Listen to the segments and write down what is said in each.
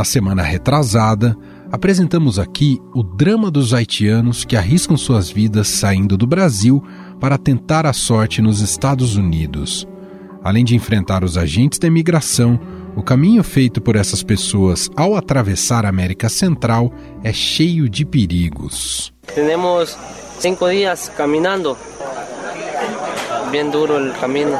Na semana retrasada, apresentamos aqui o drama dos haitianos que arriscam suas vidas saindo do Brasil para tentar a sorte nos Estados Unidos. Além de enfrentar os agentes da imigração, o caminho feito por essas pessoas ao atravessar a América Central é cheio de perigos. Temos cinco dias caminhando. Bem duro o caminho.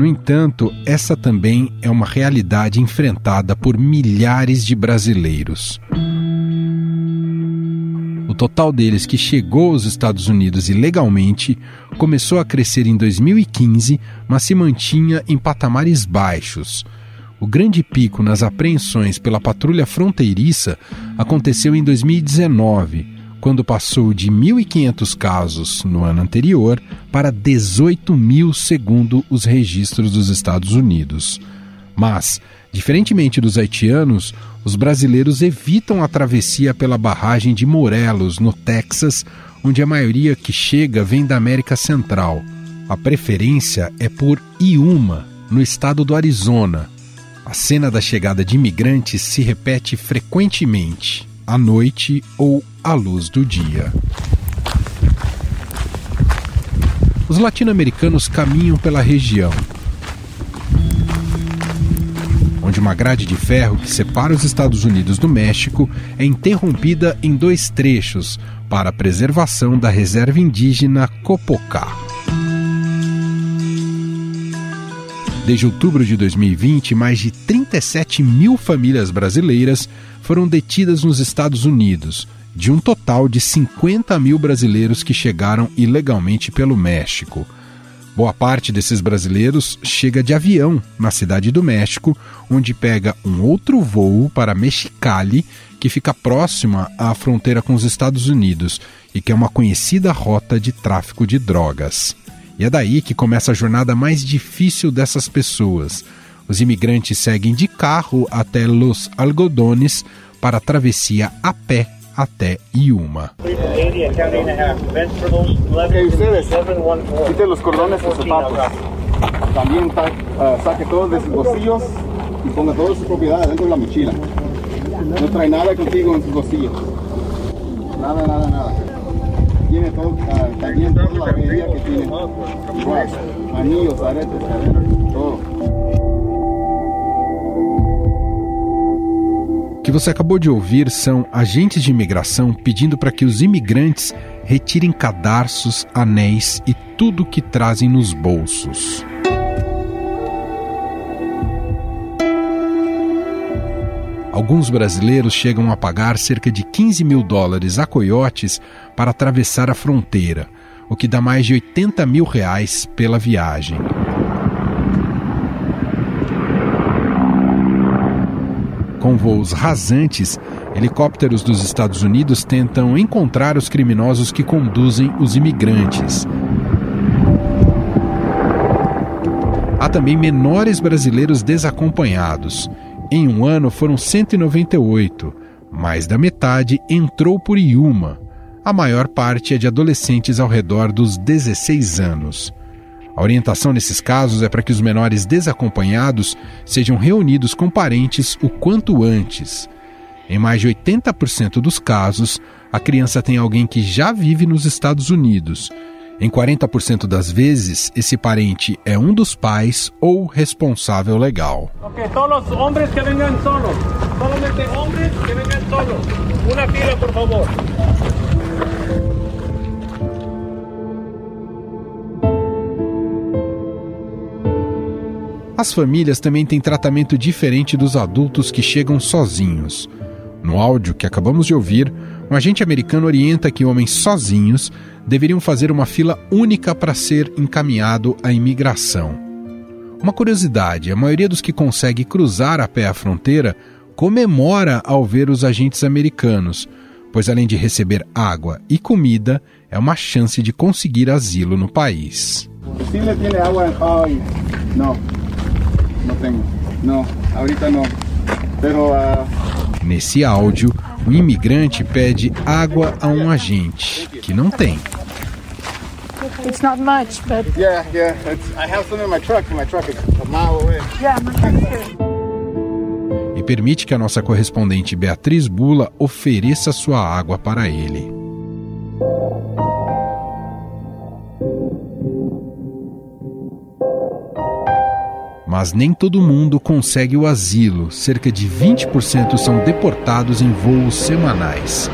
No entanto, essa também é uma realidade enfrentada por milhares de brasileiros. O total deles que chegou aos Estados Unidos ilegalmente começou a crescer em 2015, mas se mantinha em patamares baixos. O grande pico nas apreensões pela patrulha fronteiriça aconteceu em 2019 quando passou de 1.500 casos no ano anterior para 18 mil, segundo os registros dos Estados Unidos. Mas, diferentemente dos haitianos, os brasileiros evitam a travessia pela barragem de Morelos, no Texas, onde a maioria que chega vem da América Central. A preferência é por Iuma, no estado do Arizona. A cena da chegada de imigrantes se repete frequentemente à noite ou à luz do dia. Os latino-americanos caminham pela região, onde uma grade de ferro que separa os Estados Unidos do México é interrompida em dois trechos para a preservação da reserva indígena Copocá. Desde outubro de 2020, mais de 37 mil famílias brasileiras foram detidas nos Estados Unidos, de um total de 50 mil brasileiros que chegaram ilegalmente pelo México. Boa parte desses brasileiros chega de avião na cidade do México, onde pega um outro voo para Mexicali, que fica próxima à fronteira com os Estados Unidos e que é uma conhecida rota de tráfico de drogas. E é daí que começa a jornada mais difícil dessas pessoas os imigrantes seguem de carro até Los Algodones para a travessia a pé até Yuma. También uh, saque todos de sus bolsillos y ponga todas sus propiedades dentro de la mochila. No trae nada contigo en sus bolsillos. Nada, nada, nada. Tiene todo, uh, también toda la medida que tiene. Igual, anillos, aretes, todo. Que você acabou de ouvir são agentes de imigração pedindo para que os imigrantes retirem cadarços, anéis e tudo que trazem nos bolsos. Alguns brasileiros chegam a pagar cerca de 15 mil dólares a coiotes para atravessar a fronteira, o que dá mais de 80 mil reais pela viagem. Com voos rasantes, helicópteros dos Estados Unidos tentam encontrar os criminosos que conduzem os imigrantes. Há também menores brasileiros desacompanhados. Em um ano foram 198, mais da metade entrou por Iuma. A maior parte é de adolescentes ao redor dos 16 anos. A orientação nesses casos é para que os menores desacompanhados sejam reunidos com parentes o quanto antes. Em mais de 80% dos casos, a criança tem alguém que já vive nos Estados Unidos. Em 40% das vezes, esse parente é um dos pais ou responsável legal. Ok, todos os homens que venham solos. Solamente homens que venham solos. Uma fila, por favor. As famílias também têm tratamento diferente dos adultos que chegam sozinhos. No áudio que acabamos de ouvir, um agente americano orienta que homens sozinhos deveriam fazer uma fila única para ser encaminhado à imigração. Uma curiosidade: a maioria dos que consegue cruzar a pé a fronteira comemora ao ver os agentes americanos, pois além de receber água e comida, é uma chance de conseguir asilo no país. Não tenho. Não, ahorita não. Pero, uh... Nesse áudio, um imigrante pede água a um agente, que não tem. It's not much, but Yeah, yeah. It's, I have some in my truck. My truck is a mile away. yeah, my truck's here. E permite que a nossa correspondente Beatriz Bula ofereça sua água para ele. Mas nem todo mundo consegue o asilo. Cerca de 20% são deportados em voos semanais.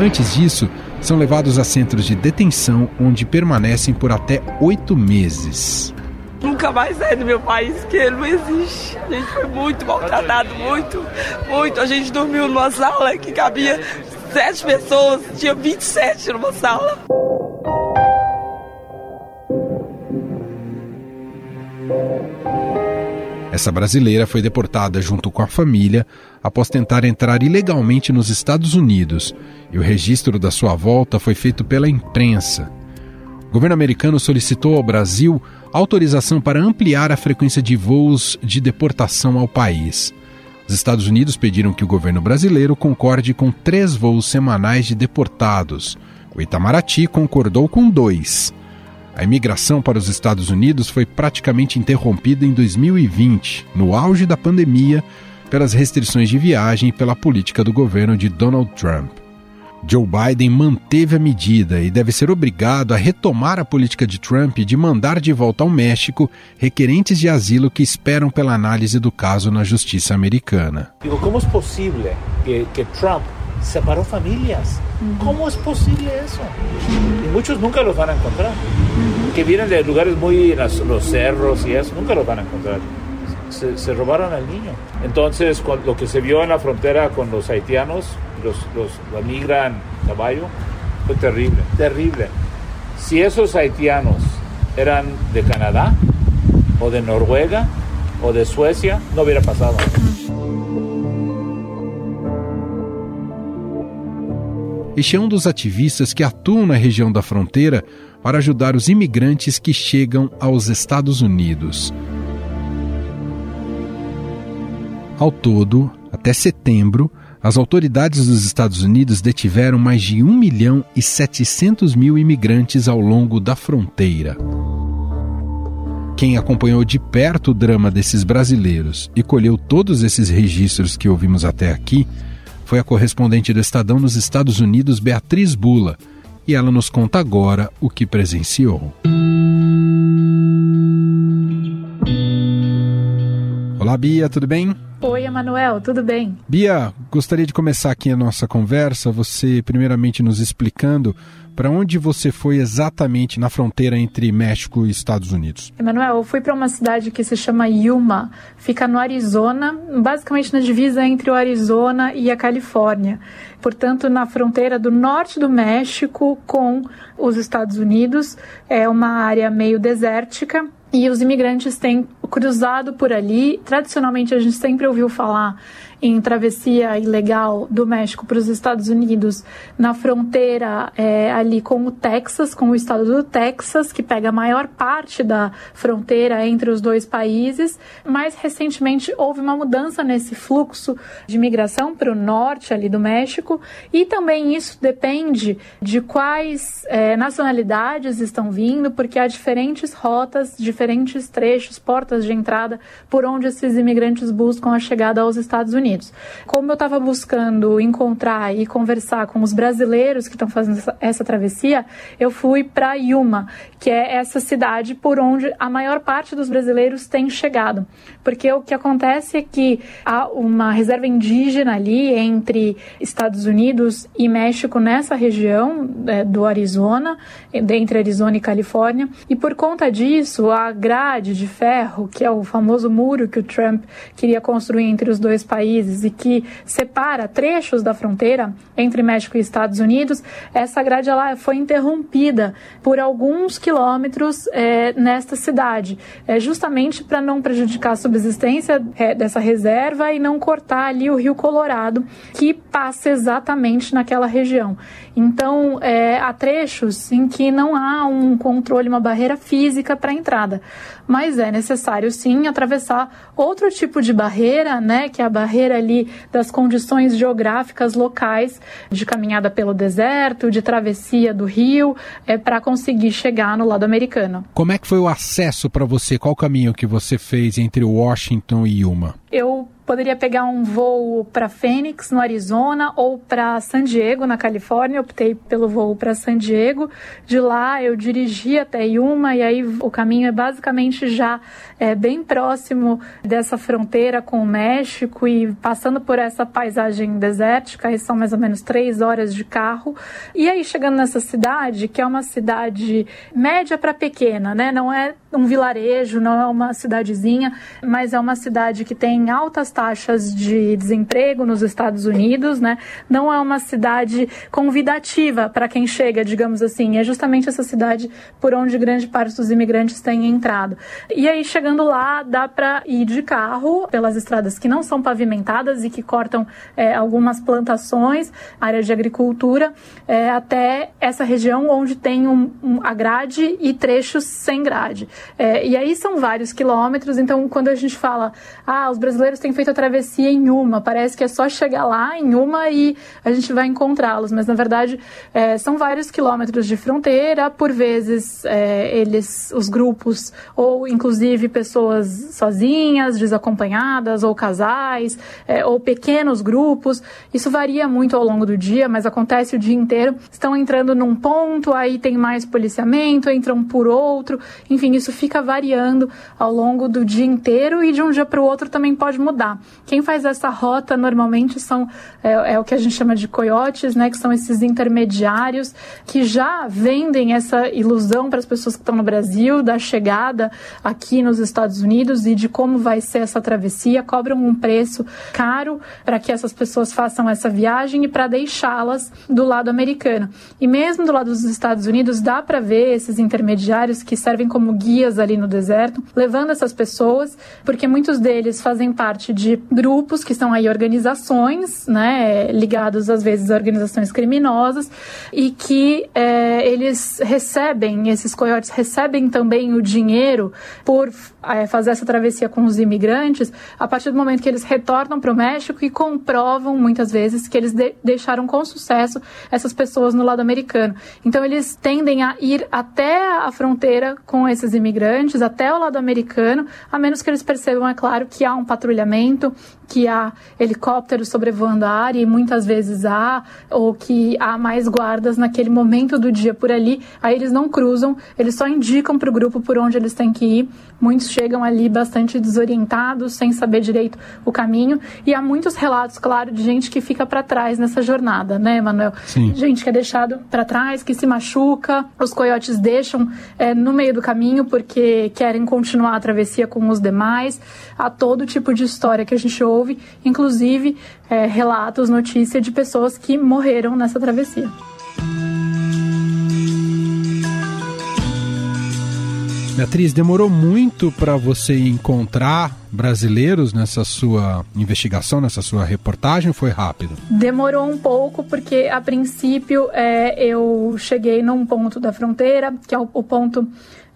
Antes disso, são levados a centros de detenção onde permanecem por até oito meses. Nunca mais saí do meu país, que ele não existe. A gente foi muito maltratado, muito, muito. A gente dormiu numa sala que cabia sete pessoas, tinha 27 numa sala. Essa brasileira foi deportada junto com a família após tentar entrar ilegalmente nos Estados Unidos e o registro da sua volta foi feito pela imprensa. O governo americano solicitou ao Brasil autorização para ampliar a frequência de voos de deportação ao país. Os Estados Unidos pediram que o governo brasileiro concorde com três voos semanais de deportados. O Itamaraty concordou com dois. A imigração para os Estados Unidos foi praticamente interrompida em 2020, no auge da pandemia, pelas restrições de viagem e pela política do governo de Donald Trump. Joe Biden manteve a medida e deve ser obrigado a retomar a política de Trump de mandar de volta ao México requerentes de asilo que esperam pela análise do caso na justiça americana. Digo, ¿cómo es posible que, que Trump separó familias? ¿Cómo es posible eso? Y muchos nunca los van a encontrar. Que vienen de lugares muy, las- los cerros y eso, nunca los van a encontrar. Se, se robaron al niño. Entonces, con lo que se vio en la frontera con los haitianos, los, los, la migra en caballo, fue terrible, terrible. Si esos haitianos eran de Canadá, o de Noruega, o de Suecia, no hubiera pasado. Este é um dos ativistas que atuam na região da fronteira para ajudar os imigrantes que chegam aos Estados Unidos. Ao todo, até setembro, as autoridades dos Estados Unidos detiveram mais de 1 milhão e 700 mil imigrantes ao longo da fronteira. Quem acompanhou de perto o drama desses brasileiros e colheu todos esses registros que ouvimos até aqui foi a correspondente do Estadão nos Estados Unidos, Beatriz Bula, e ela nos conta agora o que presenciou. Olá, Bia, tudo bem? Oi, Emanuel, tudo bem? Bia, gostaria de começar aqui a nossa conversa, você primeiramente nos explicando para onde você foi exatamente na fronteira entre México e Estados Unidos. Emanuel, eu fui para uma cidade que se chama Yuma, fica no Arizona, basicamente na divisa entre o Arizona e a Califórnia. Portanto, na fronteira do norte do México com os Estados Unidos, é uma área meio desértica e os imigrantes têm cruzado por ali. Tradicionalmente, a gente sempre ouviu falar em travessia ilegal do México para os Estados Unidos na fronteira é, ali com o Texas, com o estado do Texas, que pega a maior parte da fronteira entre os dois países. Mais recentemente houve uma mudança nesse fluxo de migração para o norte ali do México e também isso depende de quais é, nacionalidades estão vindo, porque há diferentes rotas, diferentes trechos, portas de entrada por onde esses imigrantes buscam a chegada aos Estados Unidos. Como eu estava buscando encontrar e conversar com os brasileiros que estão fazendo essa, essa travessia, eu fui para Yuma, que é essa cidade por onde a maior parte dos brasileiros tem chegado. Porque o que acontece é que há uma reserva indígena ali entre Estados Unidos e México nessa região é, do Arizona, entre Arizona e Califórnia, e por conta disso, a grade de ferro, que é o famoso muro que o Trump queria construir entre os dois países, e que separa trechos da fronteira entre México e Estados Unidos, essa grade ela foi interrompida por alguns quilômetros é, nesta cidade, é, justamente para não prejudicar a subsistência é, dessa reserva e não cortar ali o Rio Colorado, que passa exatamente naquela região. Então, é, há trechos em que não há um controle, uma barreira física para a entrada, mas é necessário sim atravessar outro tipo de barreira, né, que é a barreira ali das condições geográficas locais de caminhada pelo deserto, de travessia do rio, é para conseguir chegar no lado americano. Como é que foi o acesso para você? Qual o caminho que você fez entre Washington e Yuma? Eu poderia pegar um voo para Phoenix, no Arizona, ou para San Diego, na Califórnia. optei pelo voo para San Diego. De lá eu dirigi até Yuma e aí o caminho é basicamente já é, bem próximo dessa fronteira com o México e passando por essa paisagem desértica. Aí são mais ou menos três horas de carro. E aí chegando nessa cidade, que é uma cidade média para pequena, né? Não é um vilarejo, não é uma cidadezinha, mas é uma cidade que tem altas taxas de desemprego nos Estados Unidos, né? Não é uma cidade convidativa para quem chega, digamos assim. É justamente essa cidade por onde grande parte dos imigrantes têm entrado. E aí, chegando lá, dá para ir de carro pelas estradas que não são pavimentadas e que cortam é, algumas plantações, área de agricultura, é, até essa região onde tem um, um, a grade e trechos sem grade. É, e aí são vários quilômetros, então quando a gente fala, ah, os brasileiros têm feito a travessia em uma. Parece que é só chegar lá em uma e a gente vai encontrá-los. Mas na verdade é, são vários quilômetros de fronteira. Por vezes é, eles, os grupos, ou inclusive pessoas sozinhas, desacompanhadas, ou casais, é, ou pequenos grupos. Isso varia muito ao longo do dia, mas acontece o dia inteiro. Estão entrando num ponto, aí tem mais policiamento, entram por outro. Enfim, isso fica variando ao longo do dia inteiro e de um dia para o outro também pode mudar. Quem faz essa rota normalmente são é, é, o que a gente chama de coiotes, né, que são esses intermediários que já vendem essa ilusão para as pessoas que estão no Brasil da chegada aqui nos Estados Unidos e de como vai ser essa travessia, cobram um preço caro para que essas pessoas façam essa viagem e para deixá-las do lado americano. E mesmo do lado dos Estados Unidos dá para ver esses intermediários que servem como guias ali no deserto, levando essas pessoas, porque muitos deles fazem parte de grupos que são aí organizações, né, ligados às vezes a organizações criminosas e que é, eles recebem, esses coiotes recebem também o dinheiro por é, fazer essa travessia com os imigrantes a partir do momento que eles retornam para o México e comprovam muitas vezes que eles de deixaram com sucesso essas pessoas no lado americano. Então eles tendem a ir até a fronteira com esses imigrantes, até o lado americano, a menos que eles percebam, é claro, que há um patrulhamento, momento que há helicópteros sobrevoando a área, e muitas vezes há, ou que há mais guardas naquele momento do dia por ali, aí eles não cruzam, eles só indicam para o grupo por onde eles têm que ir. Muitos chegam ali bastante desorientados, sem saber direito o caminho, e há muitos relatos, claro, de gente que fica para trás nessa jornada, né, Manuel? Sim. Gente que é deixado para trás, que se machuca, os coiotes deixam é, no meio do caminho porque querem continuar a travessia com os demais. Há todo tipo de história que a gente ouve houve, inclusive, é, relatos, notícias de pessoas que morreram nessa travessia. Beatriz, demorou muito para você encontrar brasileiros nessa sua investigação, nessa sua reportagem, foi rápido? Demorou um pouco, porque a princípio é, eu cheguei num ponto da fronteira, que é o, o ponto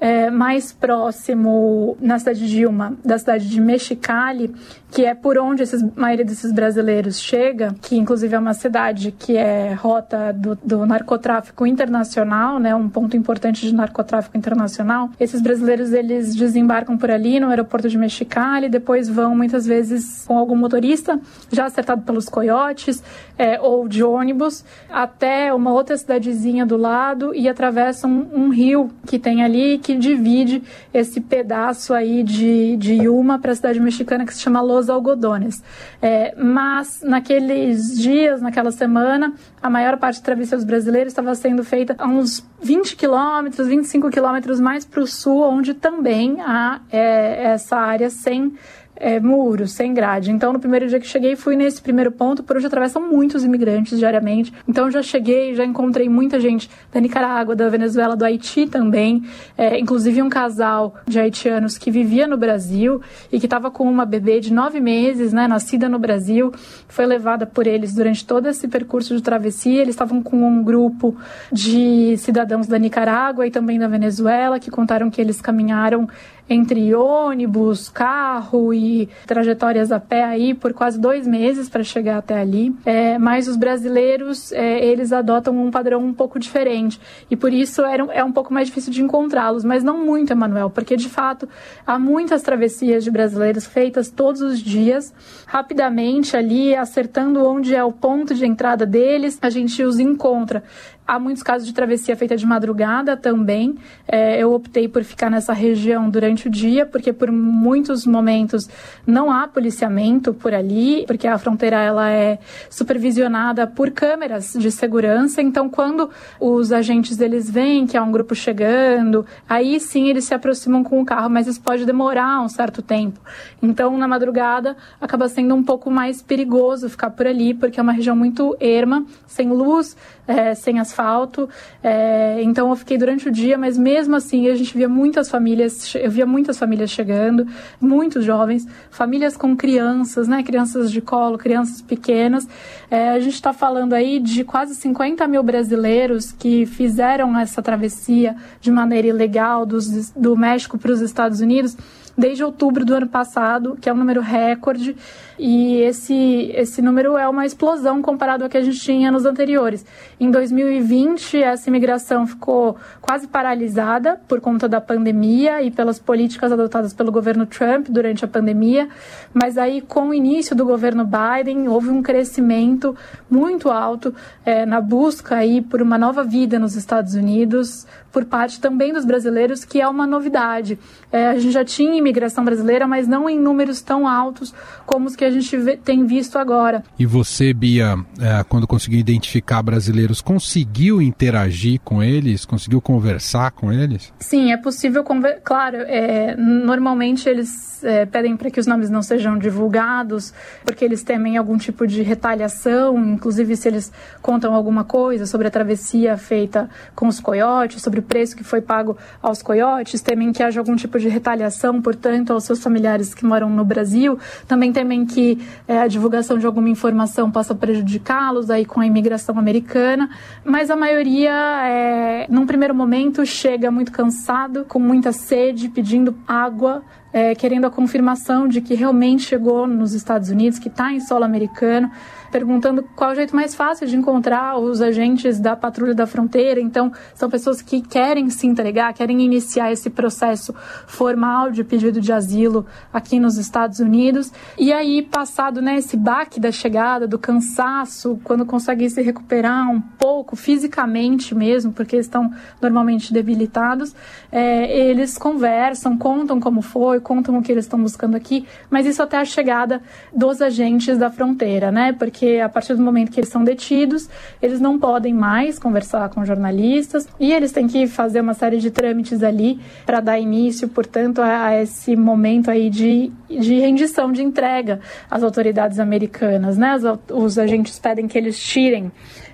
é, mais próximo na cidade de Yuma, da cidade de Mexicali, que é por onde esses, a maioria desses brasileiros chega, que inclusive é uma cidade que é rota do, do narcotráfico internacional, né, um ponto importante de narcotráfico internacional. Esses brasileiros eles desembarcam por ali no aeroporto de Mexicali, depois vão muitas vezes com algum motorista já acertado pelos coiotes é, ou de ônibus até uma outra cidadezinha do lado e atravessam um, um rio que tem ali que divide esse pedaço aí de, de Yuma para a cidade mexicana que se chama Los Algodones. É, mas naqueles dias, naquela semana, a maior parte da travessia dos brasileiros estava sendo feita a uns 20 quilômetros, 25 quilômetros mais para o sul, onde também há é, essa área sem é, sem grade. Então, no primeiro dia que cheguei, fui nesse primeiro ponto. Por onde atravessam muitos imigrantes diariamente. Então, já cheguei, já encontrei muita gente da Nicarágua, da Venezuela, do Haiti também. É, inclusive, um casal de haitianos que vivia no Brasil e que estava com uma bebê de nove meses, né, nascida no Brasil. Foi levada por eles durante todo esse percurso de travessia. Eles estavam com um grupo de cidadãos da Nicarágua e também da Venezuela que contaram que eles caminharam entre ônibus, carro e trajetórias a pé aí por quase dois meses para chegar até ali. É, mas os brasileiros, é, eles adotam um padrão um pouco diferente e por isso era, é um pouco mais difícil de encontrá-los, mas não muito, Emanuel, porque de fato há muitas travessias de brasileiros feitas todos os dias, rapidamente ali, acertando onde é o ponto de entrada deles, a gente os encontra. Há muitos casos de travessia feita de madrugada também. É, eu optei por ficar nessa região durante o dia, porque por muitos momentos não há policiamento por ali, porque a fronteira ela é supervisionada por câmeras de segurança. Então, quando os agentes eles veem que há um grupo chegando, aí sim eles se aproximam com o carro, mas isso pode demorar um certo tempo. Então, na madrugada, acaba sendo um pouco mais perigoso ficar por ali, porque é uma região muito erma, sem luz, é, sem asfalto. É, então eu fiquei durante o dia, mas mesmo assim a gente via muitas famílias, eu via muitas famílias chegando, muitos jovens, famílias com crianças, né? Crianças de colo, crianças pequenas. É, a gente está falando aí de quase 50 mil brasileiros que fizeram essa travessia de maneira ilegal dos, do México para os Estados Unidos desde outubro do ano passado, que é um número recorde, e esse, esse número é uma explosão comparado ao que a gente tinha nos anteriores. Em 2020, essa imigração ficou quase paralisada por conta da pandemia e pelas políticas adotadas pelo governo Trump durante a pandemia, mas aí com o início do governo Biden houve um crescimento muito alto é, na busca aí por uma nova vida nos Estados Unidos, por parte também dos brasileiros, que é uma novidade. É, a gente já tinha imigração brasileira, mas não em números tão altos como os que a gente vê, tem visto agora. E você, Bia, é, quando conseguiu identificar brasileiros, conseguiu interagir com eles? Conseguiu conversar com eles? Sim, é possível conversar. Claro, é, normalmente eles é, pedem para que os nomes não sejam divulgados, porque eles temem algum tipo de retaliação, inclusive se eles contam alguma coisa sobre a travessia feita com os coiotes, sobre o preço que foi pago aos coiotes, temem que haja algum tipo de retaliação, portanto, aos seus familiares que moram no Brasil, também temem que é, a divulgação de alguma informação possa prejudicá-los aí com a imigração americana, mas a maioria, é, num primeiro momento, chega muito cansado, com muita sede, pedindo água, é, querendo a confirmação de que realmente chegou nos Estados Unidos, que está em solo americano perguntando qual é o jeito mais fácil de encontrar os agentes da patrulha da fronteira. Então, são pessoas que querem se entregar, querem iniciar esse processo formal de pedido de asilo aqui nos Estados Unidos. E aí, passado né, esse baque da chegada, do cansaço, quando conseguem se recuperar um pouco fisicamente mesmo, porque estão normalmente debilitados, é, eles conversam, contam como foi, contam o que eles estão buscando aqui, mas isso até a chegada dos agentes da fronteira, né? Porque porque a partir do momento que eles são detidos, eles não podem mais conversar com jornalistas e eles têm que fazer uma série de trâmites ali para dar início, portanto, a, esse momento aí de, de rendição, de entrega às autoridades americanas, né? Os, os agentes pedem que eles tirem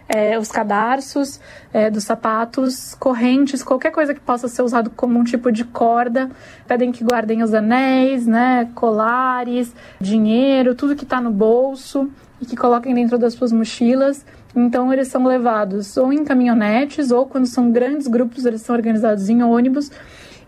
é, os cadarços é, dos sapatos, correntes, qualquer coisa que possa ser usado como um tipo de corda. Pedem que guardem os anéis, né, colares, dinheiro, tudo que está no bolso e que coloquem dentro das suas mochilas. Então eles são levados ou em caminhonetes ou quando são grandes grupos eles são organizados em ônibus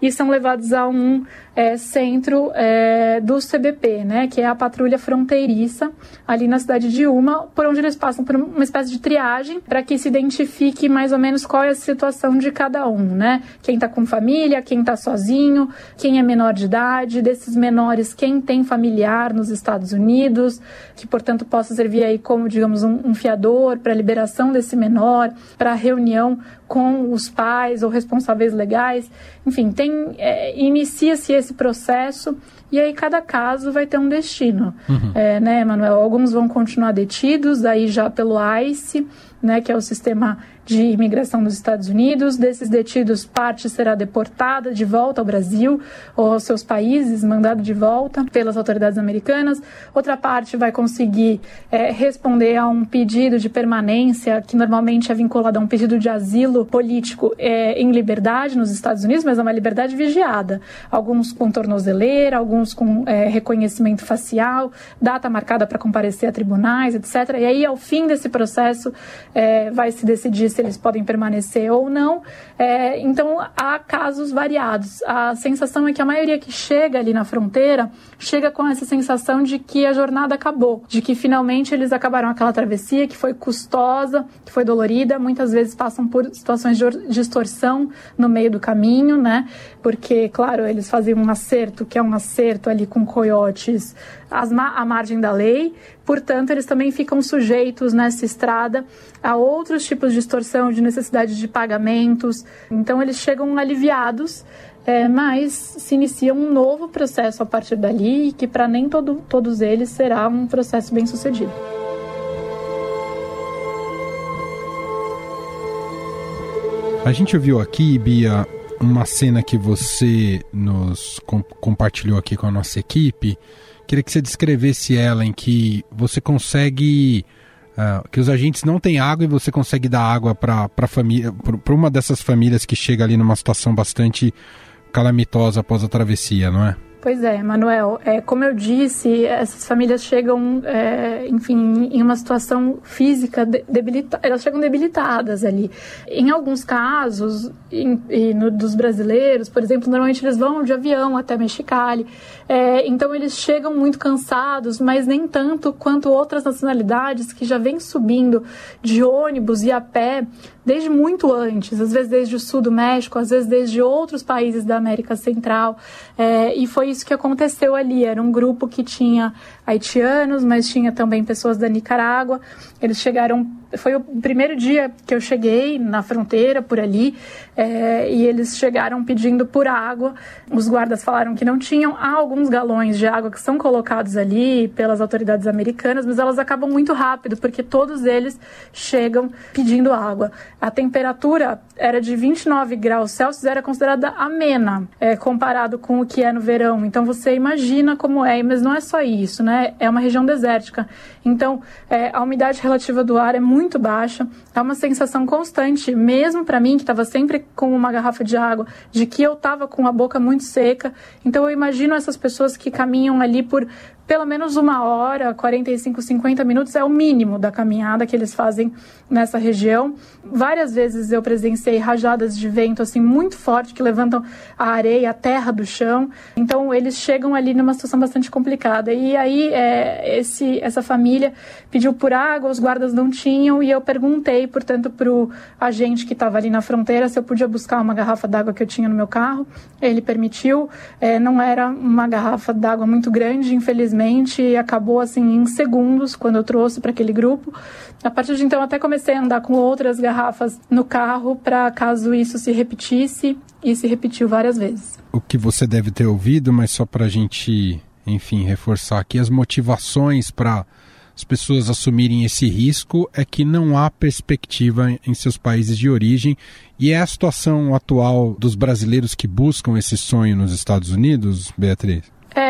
e são levados a um é, centro é, do CBP, né, que é a patrulha fronteiriça ali na cidade de Uma, por onde eles passam por uma espécie de triagem para que se identifique mais ou menos qual é a situação de cada um, né? Quem está com família, quem está sozinho, quem é menor de idade, desses menores, quem tem familiar nos Estados Unidos, que portanto possa servir aí como, digamos, um, um fiador para a liberação desse menor, para reunião com os pais ou responsáveis legais. Enfim, tem é, inicia-se esse processo e aí cada caso vai ter um destino, uhum. é, né, Manuel? Alguns vão continuar detidos, aí já pelo ICE, né, que é o sistema de imigração dos Estados Unidos. Desses detidos, parte será deportada de volta ao Brasil ou aos seus países, mandada de volta pelas autoridades americanas. Outra parte vai conseguir é, responder a um pedido de permanência, que normalmente é vinculado a um pedido de asilo político é, em liberdade nos Estados Unidos, mas é uma liberdade vigiada. Alguns com tornozeleira, alguns com é, reconhecimento facial, data marcada para comparecer a tribunais, etc. E aí, ao fim desse processo, é, vai se decidir se eles podem permanecer ou não. É, então há casos variados. A sensação é que a maioria que chega ali na fronteira chega com essa sensação de que a jornada acabou, de que finalmente eles acabaram aquela travessia que foi custosa, que foi dolorida, muitas vezes passam por situações de extorsão no meio do caminho, né? Porque, claro, eles faziam um acerto, que é um acerto ali com coiotes à margem da lei, portanto, eles também ficam sujeitos nessa estrada a outros tipos de extorsão, de necessidade de pagamentos. Então, eles chegam aliviados é, mas se inicia um novo processo a partir dali que para nem todo, todos eles será um processo bem sucedido. A gente ouviu aqui, Bia, uma cena que você nos com, compartilhou aqui com a nossa equipe. Queria que você descrevesse ela, em que você consegue. Uh, que os agentes não têm água e você consegue dar água para uma dessas famílias que chega ali numa situação bastante calamitosa após a travessia, não é? Pois é, Manuel. É, como eu disse, essas famílias chegam, é, enfim, em uma situação física debilitada. Elas chegam debilitadas ali. Em alguns casos, em, no, dos brasileiros, por exemplo, normalmente eles vão de avião até Mexicali. É, então eles chegam muito cansados, mas nem tanto quanto outras nacionalidades que já vêm subindo de ônibus e a pé desde muito antes, às vezes desde o sul do México, às vezes desde outros países da América Central. É, e foi isso que aconteceu ali. Era um grupo que tinha haitianos, mas tinha também pessoas da Nicarágua. Eles chegaram. Foi o primeiro dia que eu cheguei na fronteira por ali é, e eles chegaram pedindo por água. Os guardas falaram que não tinham. Há alguns galões de água que são colocados ali pelas autoridades americanas, mas elas acabam muito rápido porque todos eles chegam pedindo água. A temperatura era de 29 graus Celsius, era considerada amena é, comparado com o que é no verão. Então você imagina como é, mas não é só isso, né? É uma região desértica. Então é, a umidade relativa do ar é muito baixa, é uma sensação constante, mesmo para mim que estava sempre com uma garrafa de água, de que eu estava com a boca muito seca. Então eu imagino essas pessoas que caminham ali por pelo menos uma hora, 45, 50 minutos é o mínimo da caminhada que eles fazem nessa região. Várias vezes eu presenciei rajadas de vento assim muito forte que levantam a areia, a terra do chão. Então eles chegam ali numa situação bastante complicada. E aí é, esse, essa família pediu por água, os guardas não tinham e eu perguntei, portanto, para o agente que estava ali na fronteira se eu podia buscar uma garrafa d'água que eu tinha no meu carro. Ele permitiu. É, não era uma garrafa d'água muito grande, infelizmente infelizmente acabou assim em segundos quando eu trouxe para aquele grupo. A partir de então até comecei a andar com outras garrafas no carro para caso isso se repetisse e se repetiu várias vezes. O que você deve ter ouvido, mas só para a gente, enfim, reforçar aqui as motivações para as pessoas assumirem esse risco é que não há perspectiva em seus países de origem e é a situação atual dos brasileiros que buscam esse sonho nos Estados Unidos, Beatriz?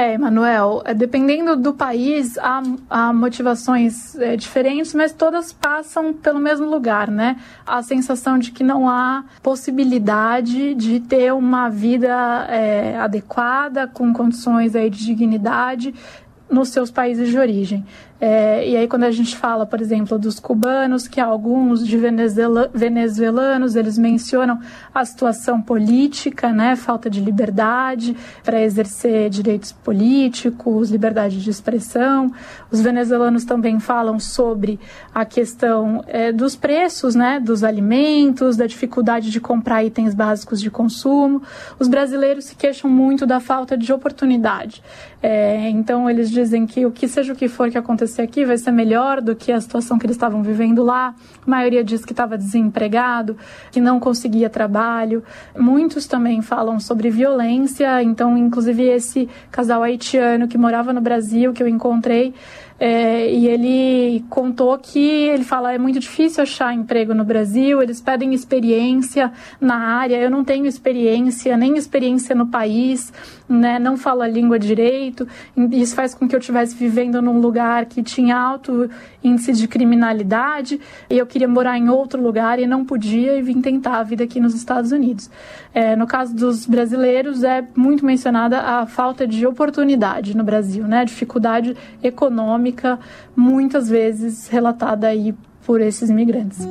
É, Emanuel, é, dependendo do país, há, há motivações é, diferentes, mas todas passam pelo mesmo lugar, né? A sensação de que não há possibilidade de ter uma vida é, adequada, com condições aí de dignidade nos seus países de origem. É, e aí, quando a gente fala, por exemplo, dos cubanos, que alguns de venezuela, venezuelanos, eles mencionam a situação política, né, falta de liberdade para exercer direitos políticos, liberdade de expressão. Os venezuelanos também falam sobre a questão é, dos preços, né, dos alimentos, da dificuldade de comprar itens básicos de consumo. Os brasileiros se queixam muito da falta de oportunidade. É, então, eles dizem que o que seja o que for que aconteça acontecer aqui vai ser melhor do que a situação que eles estavam vivendo lá. A maioria diz que estava desempregado, que não conseguia trabalho. Muitos também falam sobre violência. Então, inclusive, esse casal haitiano que morava no Brasil, que eu encontrei, é, e ele contou que ele fala é muito difícil achar emprego no Brasil, eles pedem experiência na área. Eu não tenho experiência, nem experiência no país, né? Não falo a língua direito. Isso faz com que eu estivesse vivendo num lugar que tinha alto índice de criminalidade e eu queria morar em outro lugar e não podia e vim tentar a vida aqui nos Estados Unidos. É, no caso dos brasileiros, é muito mencionada a falta de oportunidade no Brasil, né? Dificuldade econômica, muitas vezes relatada aí por esses imigrantes.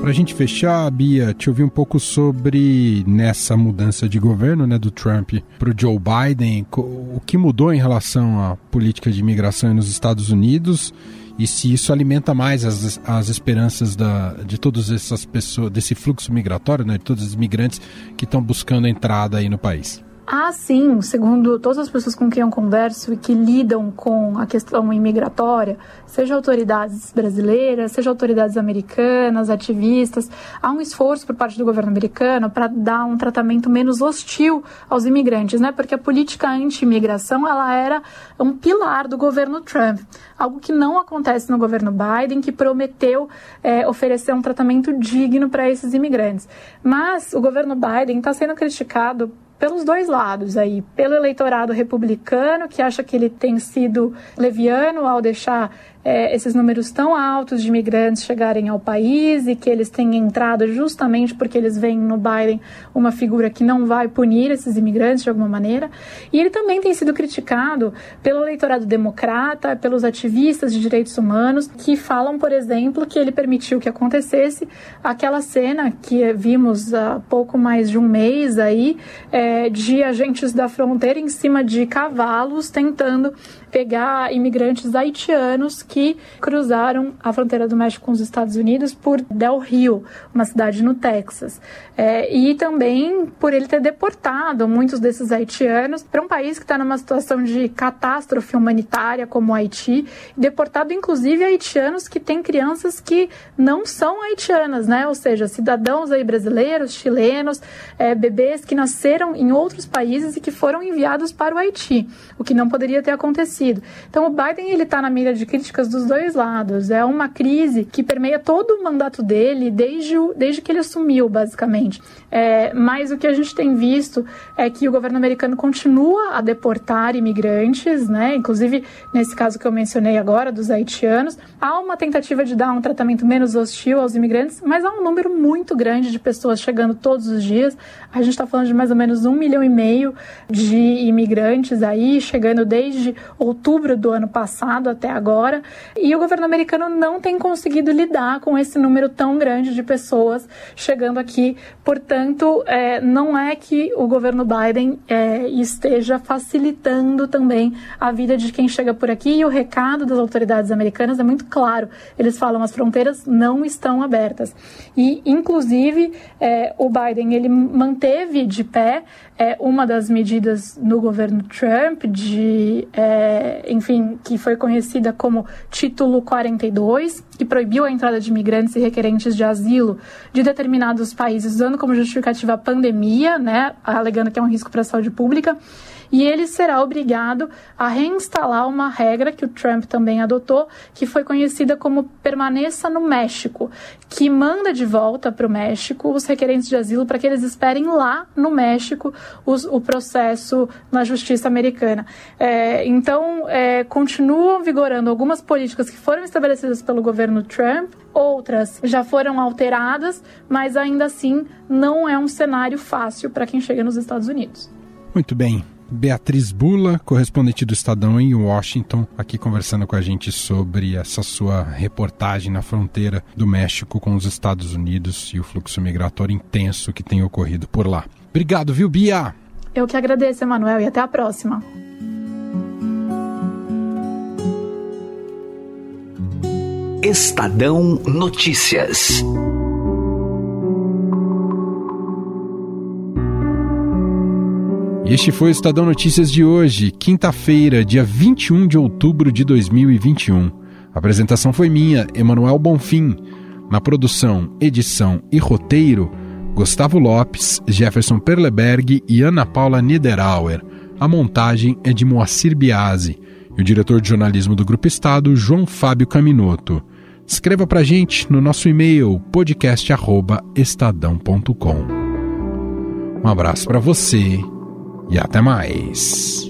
Para a gente fechar, Bia, te ouvir um pouco sobre nessa mudança de governo né, do Trump para o Joe Biden, o que mudou em relação à política de imigração nos Estados Unidos e se isso alimenta mais as, as esperanças da, de todas essas pessoas, desse fluxo migratório, né, de todos os imigrantes que estão buscando entrada aí no país. Ah, sim, segundo todas as pessoas com quem eu converso e que lidam com a questão imigratória, seja autoridades brasileiras, seja autoridades americanas, ativistas, há um esforço por parte do governo americano para dar um tratamento menos hostil aos imigrantes, né? Porque a política anti-imigração, ela era um pilar do governo Trump, algo que não acontece no governo Biden, que prometeu é, oferecer um tratamento digno para esses imigrantes. Mas o governo Biden está sendo criticado pelos dois lados aí, pelo eleitorado republicano que acha que ele tem sido leviano ao deixar é, esses números tão altos de imigrantes chegarem ao país e que eles têm entrado justamente porque eles veem no Biden uma figura que não vai punir esses imigrantes de alguma maneira. E ele também tem sido criticado pelo eleitorado democrata, pelos ativistas de direitos humanos, que falam, por exemplo, que ele permitiu que acontecesse aquela cena que vimos há pouco mais de um mês aí, é, de agentes da fronteira em cima de cavalos tentando pegar imigrantes haitianos que cruzaram a fronteira do México com os Estados Unidos por Del Rio, uma cidade no Texas. É, e também por ele ter deportado muitos desses haitianos para um país que está numa situação de catástrofe humanitária como o Haiti, deportado inclusive haitianos que têm crianças que não são haitianas, né? Ou seja, cidadãos aí brasileiros, chilenos, é, bebês que nasceram em outros países e que foram enviados para o Haiti, o que não poderia ter acontecido acontecido. Então o Biden ele está na mira de críticas dos dois lados. É uma crise que permeia todo o mandato dele desde, o, desde que ele assumiu, basicamente. É, mas o que a gente tem visto é que o governo americano continua a deportar imigrantes, né? Inclusive nesse caso que eu mencionei agora dos haitianos, há uma tentativa de dar um tratamento menos hostil aos imigrantes, mas há um número muito grande de pessoas chegando todos os dias. A gente está falando de mais ou menos um milhão e meio de imigrantes aí chegando desde o outubro do ano passado até agora, e o governo americano não tem conseguido lidar com esse número tão grande de pessoas chegando aqui. Portanto, é, não é que o governo Biden é, esteja facilitando também a vida de quem chega por aqui, e o recado das autoridades americanas é muito claro. Eles falam as fronteiras não estão abertas. E, inclusive, é, o Biden ele manteve de pé é, uma das medidas no governo Trump de é, enfim, que foi conhecida como Título 42, que proibiu a entrada de imigrantes e requerentes de asilo de determinados países, usando como justificativa a pandemia, né, alegando que é um risco para a saúde pública e ele será obrigado a reinstalar uma regra que o Trump também adotou, que foi conhecida como permaneça no México, que manda de volta para o México os requerentes de asilo para que eles esperem lá no México os, o processo na justiça americana. É, então, é, continuam vigorando algumas políticas que foram estabelecidas pelo governo Trump, outras já foram alteradas, mas ainda assim não é um cenário fácil para quem chega nos Estados Unidos. Muito bem. Beatriz Bula, correspondente do Estadão em Washington, aqui conversando com a gente sobre essa sua reportagem na fronteira do México com os Estados Unidos e o fluxo migratório intenso que tem ocorrido por lá. Obrigado, viu, Bia? Eu que agradeço, Emanuel, e até a próxima. Estadão Notícias. Este foi o Estadão Notícias de hoje, quinta-feira, dia 21 de outubro de 2021. A apresentação foi minha, Emanuel Bonfim. Na produção, edição e roteiro, Gustavo Lopes, Jefferson Perleberg e Ana Paula Niederauer. A montagem é de Moacir Biasi e o diretor de jornalismo do Grupo Estado, João Fábio Caminoto. Escreva pra gente no nosso e-mail podcast@estadão.com. Um abraço para você e até mais.